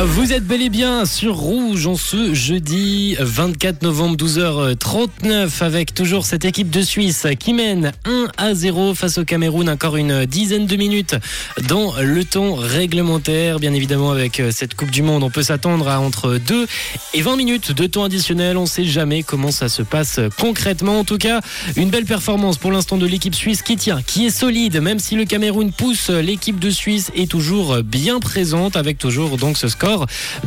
Vous êtes bel et bien sur Rouge en ce jeudi 24 novembre 12h39 avec toujours cette équipe de Suisse qui mène 1 à 0 face au Cameroun. Encore une dizaine de minutes dans le temps réglementaire. Bien évidemment avec cette Coupe du Monde on peut s'attendre à entre 2 et 20 minutes de temps additionnel. On ne sait jamais comment ça se passe concrètement. En tout cas une belle performance pour l'instant de l'équipe suisse qui tient, qui est solide même si le Cameroun pousse l'équipe de Suisse est toujours bien présente avec toujours donc ce score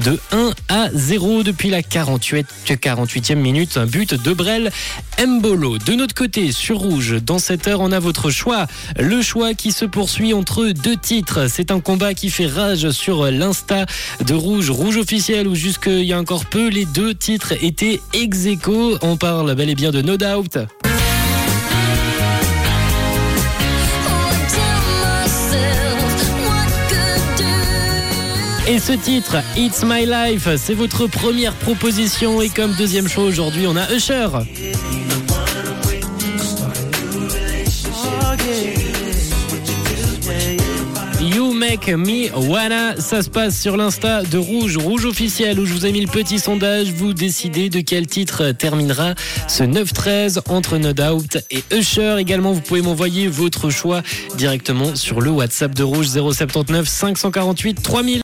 de 1 à 0 depuis la 48, 48e minute. Un but de Brel Mbolo. De notre côté, sur Rouge, dans cette heure, on a votre choix. Le choix qui se poursuit entre deux titres. C'est un combat qui fait rage sur l'Insta de Rouge. Rouge officiel où jusqu'il y a encore peu, les deux titres étaient ex aequo. On parle bel et bien de No Doubt. Et ce titre, It's My Life, c'est votre première proposition. Et comme deuxième choix aujourd'hui, on a Usher. You Make Me Wanna, ça se passe sur l'insta de Rouge, Rouge officiel, où je vous ai mis le petit sondage. Vous décidez de quel titre terminera ce 9-13 entre No Doubt et Usher. Également, vous pouvez m'envoyer votre choix directement sur le WhatsApp de Rouge 079 548 3000.